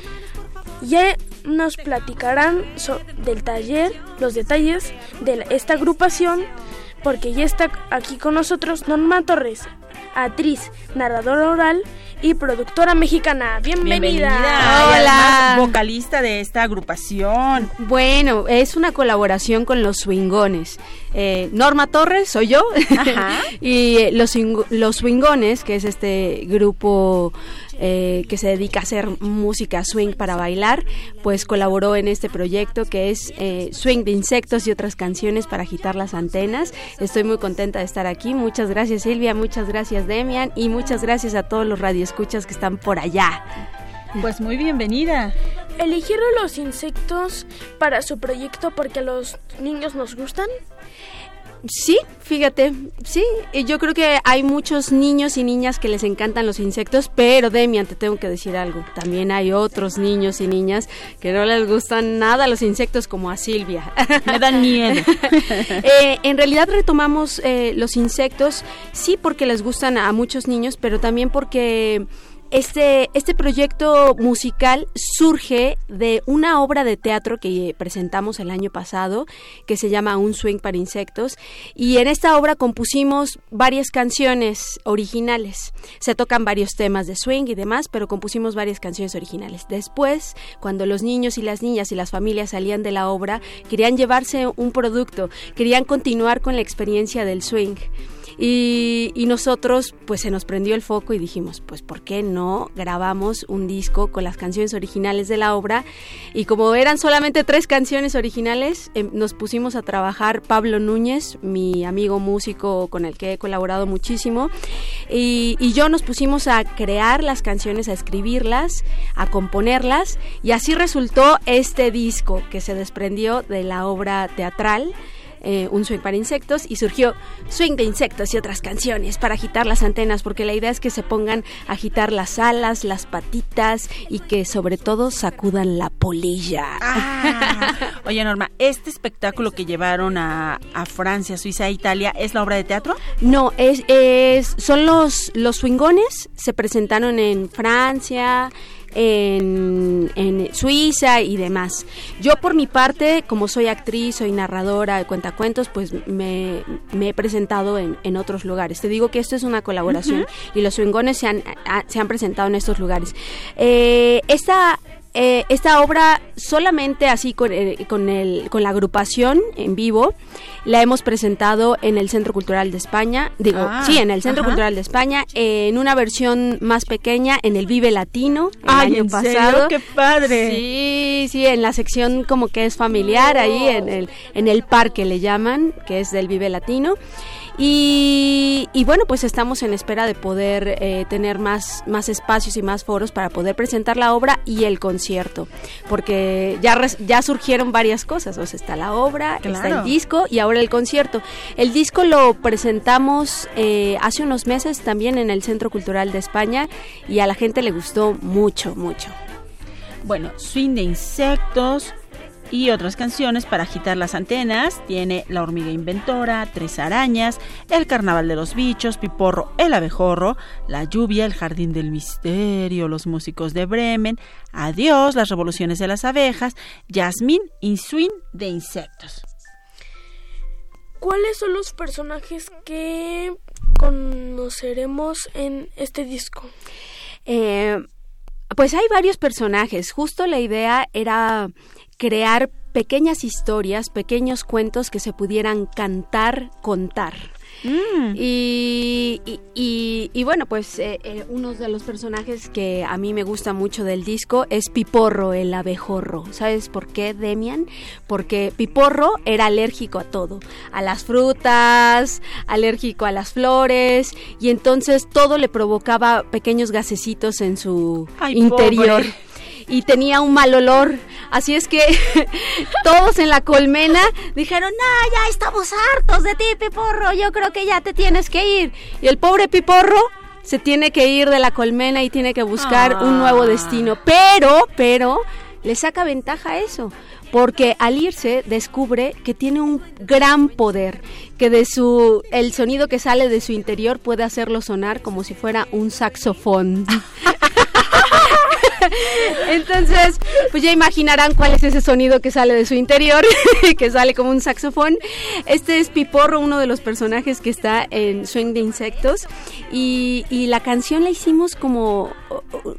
Ya nos platicarán so- del taller, los detalles de esta agrupación, porque ya está aquí con nosotros Norma Torres, actriz, narradora oral y productora mexicana. Bienvenida. y además vocalista de esta agrupación. Bueno, es una colaboración con los Swingones. Eh, Norma Torres, soy yo, Ajá. [laughs] y eh, los, los Swingones, que es este grupo eh, que se dedica a hacer música swing para bailar, pues colaboró en este proyecto que es eh, Swing de Insectos y otras canciones para agitar las antenas. Estoy muy contenta de estar aquí. Muchas gracias Silvia, muchas gracias Demian y muchas gracias a todos los radioescuchas que están por allá. Pues muy bienvenida. ¿Eligieron los insectos para su proyecto porque a los niños nos gustan? Sí, fíjate, sí, y yo creo que hay muchos niños y niñas que les encantan los insectos, pero Demian, te tengo que decir algo, también hay otros niños y niñas que no les gustan nada los insectos como a Silvia. [laughs] Me dan miedo. [laughs] Eh, en realidad retomamos eh, los insectos, sí porque les gustan a muchos niños, pero también porque este, este proyecto musical surge de una obra de teatro que presentamos el año pasado, que se llama Un Swing para Insectos, y en esta obra compusimos varias canciones originales. Se tocan varios temas de swing y demás, pero compusimos varias canciones originales. Después, cuando los niños y las niñas y las familias salían de la obra, querían llevarse un producto, querían continuar con la experiencia del swing. Y, nosotros pues se nos prendió el foco y dijimos pues ¿por qué no grabamos un disco con las canciones originales de la obra? Y como eran solamente tres canciones originales, eh, nos pusimos a trabajar Pablo Núñez, mi amigo músico con el que he colaborado muchísimo, y yo nos pusimos a crear las canciones, a escribirlas, a componerlas, y así resultó este disco que se desprendió de la obra teatral eh, un swing para insectos y surgió swing de insectos y otras canciones para agitar las antenas porque la idea es que se pongan a agitar las alas, las patitas y que sobre todo sacudan la polilla. Ah. Oye Norma, ¿este espectáculo que llevaron a, a, Francia, Suiza e Italia es la obra de teatro? No, es, es son los, los swingones, se presentaron en Francia, en, en, Suiza y demás. Yo por mi parte, como soy actriz, soy narradora de cuentacuentos, pues me, me he presentado en, en, otros lugares. Te digo que esto es una colaboración uh -huh. y los swingones se han, a, se han presentado en estos lugares. Eh, esta eh, esta obra solamente así con, eh, con, el, con la agrupación en vivo la hemos presentado en el Centro Cultural de España, digo, ah, sí, en el Centro ajá. Cultural de España, eh, en una versión más pequeña en el Vive Latino el Ay, año ¿en pasado. Serio? ¡Qué padre! Sí, sí, en la sección como que es familiar, oh. ahí en el, en el parque le llaman, que es del Vive Latino. Y, y, bueno, pues estamos en espera de poder eh, tener más, más espacios y más foros para poder presentar la obra y el concierto, porque ya, ya surgieron varias cosas, o sea, está la obra, claro. está el disco y ahora el concierto. El disco lo presentamos eh, hace unos meses también en el Centro Cultural de España y a la gente le gustó mucho, mucho. Bueno, swing de insectos, y otras canciones para agitar las antenas. Tiene La hormiga inventora, Tres arañas, El carnaval de los bichos, Piporro, El abejorro, La lluvia, El jardín del misterio, Los músicos de Bremen, Adiós, Las revoluciones de las abejas, Yasmín y Swing de insectos. ¿Cuáles son los personajes que conoceremos en este disco? Eh, pues hay varios personajes. Justo la idea era crear pequeñas historias, pequeños cuentos que se pudieran cantar, contar. Mm. Y, y, y, y, bueno, pues eh, eh, uno de los personajes que a mí me gusta mucho del disco es Piporro, el abejorro. ¿Sabes por qué, Demian? Porque Piporro era alérgico a todo, a las frutas, alérgico a las flores, y entonces todo le provocaba pequeños gasecitos en su Ay, interior. Pobre y tenía un mal olor. Así es que [laughs] todos en la colmena dijeron, no, ya estamos hartos de ti, Piporro, yo creo que ya te tienes que ir. Y el pobre Piporro se tiene que ir de la colmena y tiene que buscar ah. un nuevo destino. Pero, pero, le saca ventaja a eso. Porque al irse descubre que tiene un gran poder, que de su el sonido que sale de su interior puede hacerlo sonar como si fuera un saxofón. [laughs] [laughs] Entonces, pues ya imaginarán cuál es ese sonido que sale de su interior, [laughs] que sale como un saxofón. Este es Piporro, uno de los personajes que está en Swing de Insectos. Y, la canción la hicimos como,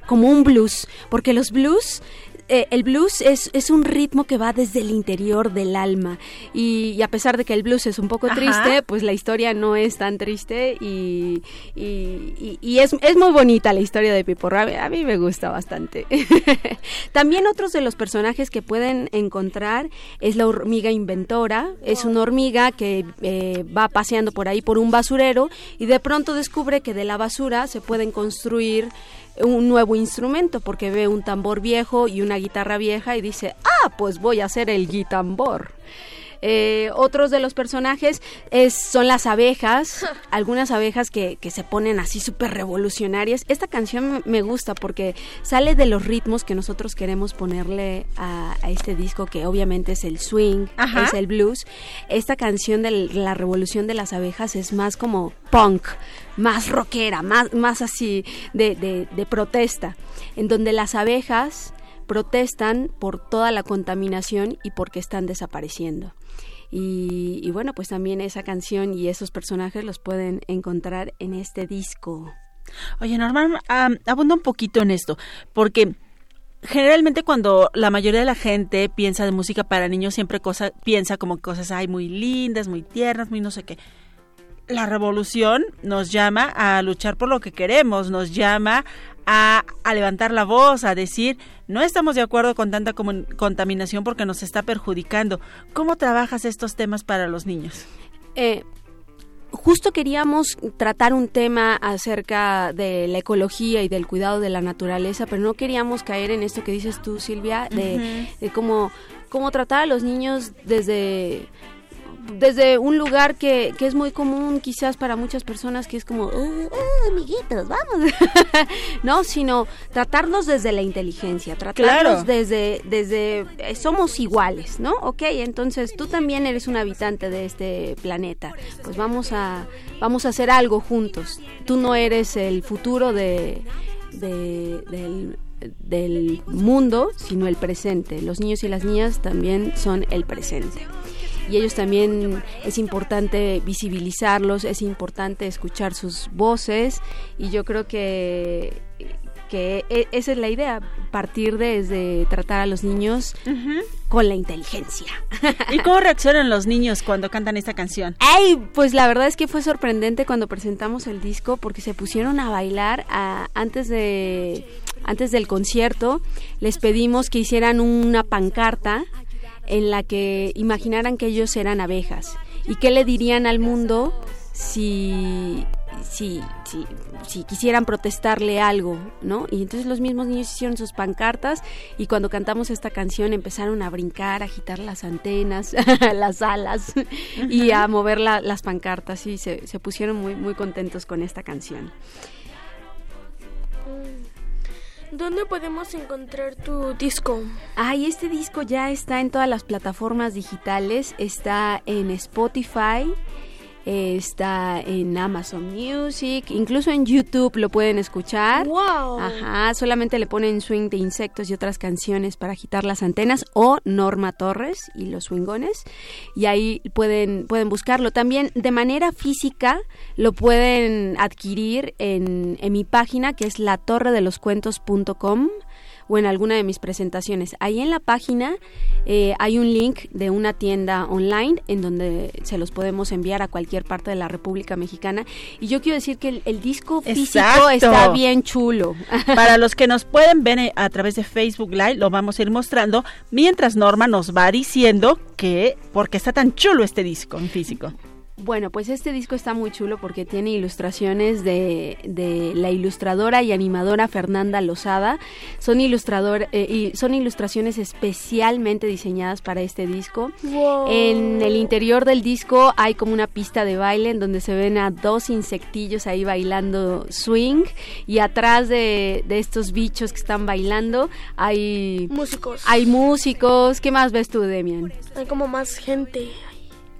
como un blues, porque los blues eh, el blues es, es, un ritmo que va desde el interior del alma y, y, a pesar de que el blues es un poco Ajá. triste, pues la historia no es tan triste y, y, y es, es, muy bonita la historia de Piporro. A a mí me gusta bastante. [laughs] También otros de los personajes que pueden encontrar es la hormiga inventora. Es una hormiga que eh, va paseando por ahí por un basurero y de pronto descubre que de la basura se pueden construir un nuevo instrumento porque ve un tambor viejo y una guitarra vieja y dice, ah, pues voy a hacer el guitambor. Eh, otros de los personajes es, son las abejas, [laughs] algunas abejas que, que se ponen así súper revolucionarias. Esta canción me gusta porque sale de los ritmos que nosotros queremos ponerle a, a este disco, que obviamente es el swing, Ajá. es el blues. Esta canción de la revolución de las abejas es más como punk, más rockera, más, más así de, de- de protesta, en donde las abejas protestan por toda la contaminación y porque están desapareciendo. Y, y bueno, pues también esa canción y esos personajes los pueden encontrar en este disco. Oye, Norman, abunda un poquito en esto, porque generalmente cuando la mayoría de la gente piensa de música para niños, siempre cosa, piensa como cosas ay, muy lindas, muy tiernas, muy no sé qué. La revolución nos llama a luchar por lo que queremos, nos llama a, a levantar la voz, a decir, no estamos de acuerdo con tanta contaminación porque nos está perjudicando. ¿Cómo trabajas estos temas para los niños? Eh, justo queríamos tratar un tema acerca de la ecología y del cuidado de la naturaleza, pero no queríamos caer en esto que dices tú, Silvia, de, de cómo, cómo tratar a los niños desde desde un lugar que, que es muy común quizás para muchas personas que es como "Ah, ah, amiguitos vamos [laughs] no sino tratarlos desde la inteligencia tratarlos Claro. desde desde eh, somos iguales no ok entonces tú también eres un habitante de este planeta. Pues vamos a vamos a hacer algo juntos. Tú no eres el futuro de, de- del del mundo sino el presente. Los niños y las niñas también son el presente y ellos también es importante visibilizarlos, es importante escuchar sus voces y yo creo que que e- esa es la idea, partir desde tratar a los niños con la inteligencia. [laughs] ¿Y cómo reaccionan los niños cuando cantan esta canción? Ay, pues la verdad es que fue sorprendente cuando presentamos el disco porque se pusieron a bailar a- antes de antes del concierto. Les pedimos que hicieran una pancarta en la que imaginaran que ellos eran abejas y qué le dirían al mundo si si, si, si quisieran protestarle algo, ¿no? Y entonces los mismos niños hicieron sus pancartas y cuando cantamos esta canción empezaron a brincar, a agitar las antenas, [laughs] las alas y a mover la- las pancartas y se, se pusieron muy, muy contentos con esta canción. ¿Dónde podemos encontrar tu disco? Ay, este disco ya está en todas las plataformas digitales, está en Spotify, eh, está en Amazon Music, incluso en YouTube lo pueden escuchar. ¡Wow! Ajá, solamente le ponen swing de insectos y otras canciones para agitar las antenas o Norma Torres y los swingones y ahí pueden pueden buscarlo. También de manera física lo pueden adquirir en, en mi página que es latorredeloscuentos.com o en alguna de mis presentaciones. Ahí en la página eh, hay un link de una tienda online en donde se los podemos enviar a cualquier parte de la República Mexicana. Y yo quiero decir que el, el disco físico Exacto. está bien chulo. [laughs] Para los que nos pueden ver eh, a través de Facebook Live, lo vamos a ir mostrando, mientras Norma nos va diciendo que, por qué está tan chulo este disco en físico. Bueno, pues este disco está muy chulo porque tiene ilustraciones de, de la ilustradora y animadora Fernanda Lozada. Son, ilustrador, eh, y son ilustraciones especialmente diseñadas para este disco. Wow. En el interior del disco hay como una pista de baile en donde se ven a dos insectillos ahí bailando swing y atrás de, de estos bichos que están bailando hay Músicos. hay músicos. ¿Qué más ves tú, Demian? Hay como más gente.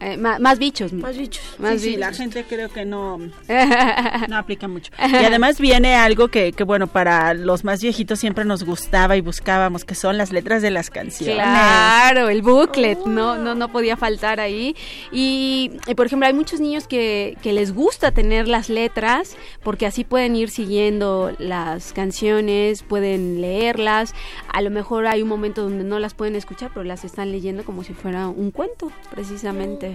Eh, más bichos. Más bichos. Más sí, sí, la gente creo que no, [laughs] no aplica mucho. Y además viene algo que, que, bueno, para los más viejitos siempre nos gustaba y buscábamos, que son las letras de las canciones. Claro, el booklet, no, no, no podía faltar ahí. Y, y, por ejemplo, hay muchos niños que, que les gusta tener las letras porque así pueden ir siguiendo las canciones, pueden leerlas. A lo mejor hay un momento donde no las pueden escuchar, pero las están leyendo como si fuera un cuento, precisamente.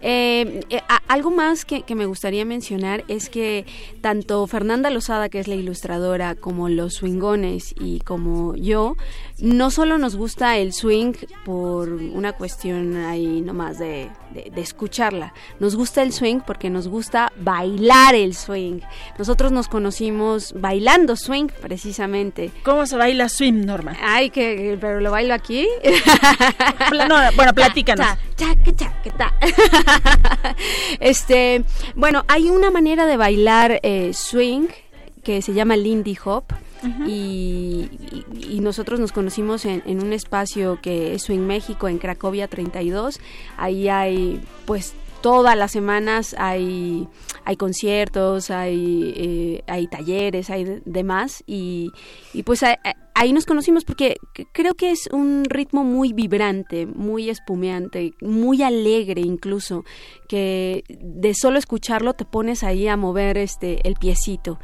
Eh, eh, algo más que, que me gustaría mencionar es que tanto Fernanda Lozada, que es la ilustradora, como los swingones y como yo, no solo nos gusta el swing por una cuestión ahí nomás de, de, de escucharla, nos gusta el swing porque nos gusta bailar el swing. Nosotros nos conocimos bailando swing precisamente. ¿Cómo se baila swing, Norma? Ay, que pero lo bailo aquí. No, bueno, [laughs] platícanos. Ta, chaca, ta. [laughs] [laughs] este, bueno, hay una manera de bailar eh, swing que se llama Lindy Hop. y, y- y nosotros nos conocimos en, en un espacio que es Swing México en Cracovia 32. Ahí hay, pues, todas las semanas hay, hay conciertos, hay, eh, hay talleres, hay de- demás. Y, y pues ahí nos conocimos porque creo que es un ritmo muy vibrante, muy espumeante, muy alegre incluso, que de solo escucharlo te pones ahí a mover este el piecito.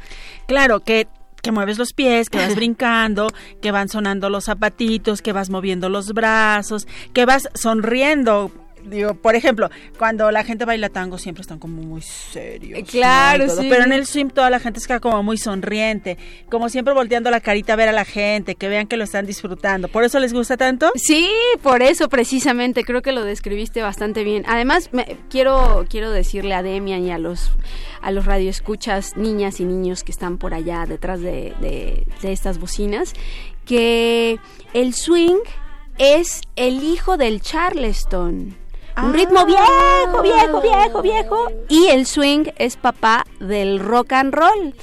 Claro, que que mueves los pies, que vas [laughs] brincando, que van sonando los zapatitos, que vas moviendo los brazos, que vas sonriendo. Digo, por ejemplo, cuando la gente baila tango siempre están como muy serios. ¿no? claro, sí. Pero en el swing toda la gente está como muy sonriente, como siempre volteando la carita a ver a la gente, que vean que lo están disfrutando. ¿Por eso les gusta tanto? Sí, por eso precisamente creo que lo describiste bastante bien. Además, me- quiero quiero decirle a Demian y a los a los radioescuchas, niñas y niños que están por allá detrás de, de- de estas bocinas, que el swing es el hijo del charleston. Un ritmo viejo, viejo, viejo, viejo. Y el swing es papá del rock and roll.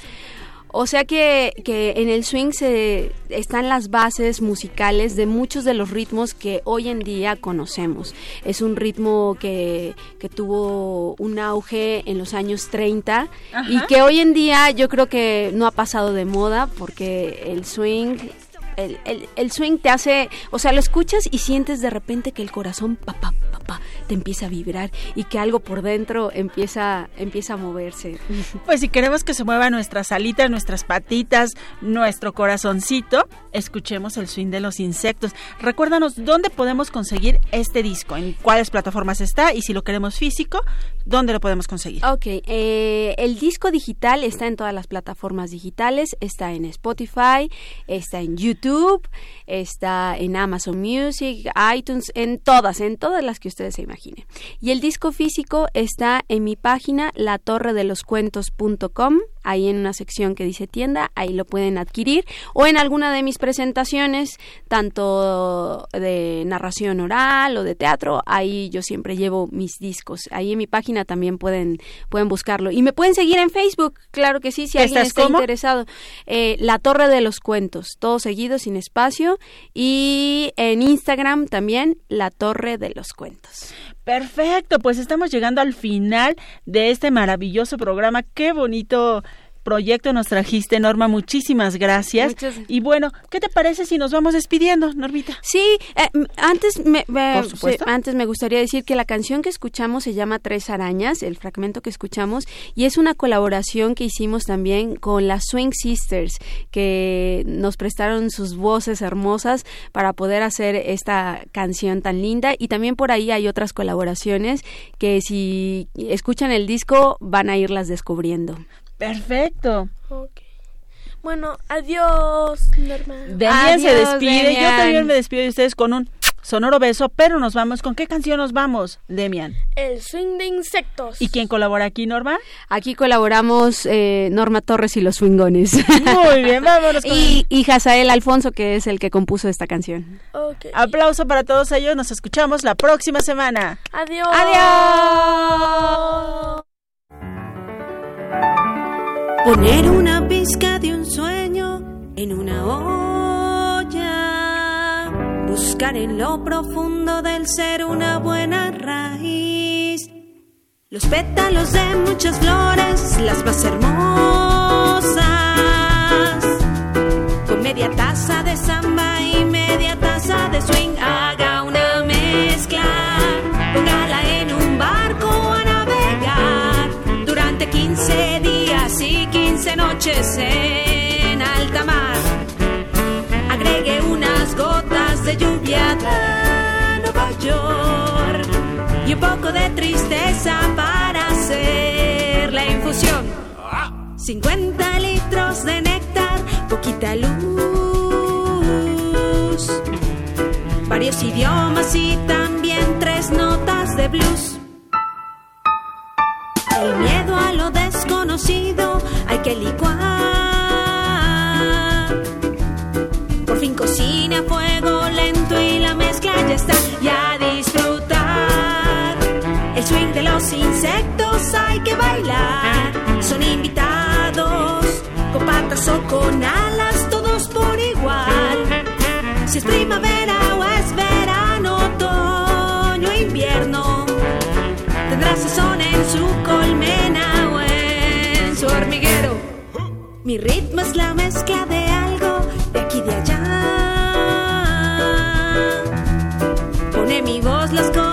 O sea que, que en el swing se están las bases musicales de muchos de los ritmos que hoy en día conocemos. Es un ritmo que, que tuvo un auge en los años 30 y que hoy en día yo creo que no ha pasado de moda porque el swing el, el- el swing te hace, o sea, lo escuchas y sientes de repente que el corazón, papá, papá, te empieza a vibrar y que algo por dentro empieza, empieza a moverse. [laughs] Pues si queremos que se muevan nuestras alitas, nuestras patitas, nuestro corazoncito, escuchemos el swing de los insectos. Recuérdanos dónde podemos conseguir este disco, en cuáles plataformas está y si lo queremos físico, dónde lo podemos conseguir. Ok, eh, el disco digital está en todas las plataformas digitales, está en Spotify, está en YouTube, está en Amazon Music, iTunes, en todas, en todas las que ustedes se imaginen. Y el disco físico está en mi página latorredeloscuentos.com, ahí en una sección que dice tienda, ahí lo pueden adquirir, o en alguna de mis presentaciones, tanto de narración oral o de teatro, ahí yo siempre llevo mis discos. Ahí en mi página también pueden, pueden buscarlo. Y me pueden seguir en Facebook, claro que sí, si alguien ¿Estás está cómo? interesado. Eh, La Torre de los Cuentos, todo seguido, sin espacio. Y en Instagram también, La Torre de los Cuentos. Perfecto, pues estamos llegando al final de este maravilloso programa. Qué bonito proyecto nos trajiste, Norma. Muchísimas gracias. Muchas- Y bueno, ¿qué te parece si nos vamos despidiendo, Normita? Sí, eh, antes me, me- Por supuesto. sí, antes me gustaría decir que la canción que escuchamos se llama Tres Arañas, el fragmento que escuchamos, y es una colaboración que hicimos también con las Swing Sisters, que nos prestaron sus voces hermosas para poder hacer esta canción tan linda. Y también por ahí hay otras colaboraciones que si escuchan el disco van a irlas descubriendo. Perfecto. Bueno, adiós, Norma. Demian se despide. Yo también me despido de ustedes con un sonoro beso, pero nos vamos. ¿Con qué canción nos vamos, Demian? El swing de insectos. ¿Y quién colabora aquí, Norma? Aquí colaboramos eh, Norma Torres y los Swingones. Muy bien, vámonos [laughs] con y, y Hazael Alfonso, que es el que compuso esta canción. Ok. Aplauso para todos ellos. Nos escuchamos la próxima semana. Adiós. Adiós. Poner una pizca de un sueño en una olla. Buscar en lo profundo del ser una buena raíz. Los pétalos de muchas flores, las más hermosas. Con media taza de samba y media taza de swing. Haga una mezcla. Póngala en un barco a navegar. Durante 15 días y 15 noches en alta mar. Agregue unas gotas de lluvia de Nueva York y un poco de tristeza para hacer la infusión. 50 litros de néctar, poquita luz, varios idiomas y también tres notas de blues. El miedo a lo desconocido hay que licuar. Por fin cocina a fuego lento y la mezcla ya está. Y a disfrutar. los insectos hay que bailar. Son invitados con patas o con alas, todos por igual. Si es primavera o es verano, otoño invierno, tendrá sazón en su colmena o en su hormiguero. Mi ritmo es la mezcla de algo de aquí y de allá. Pone mi voz los corazones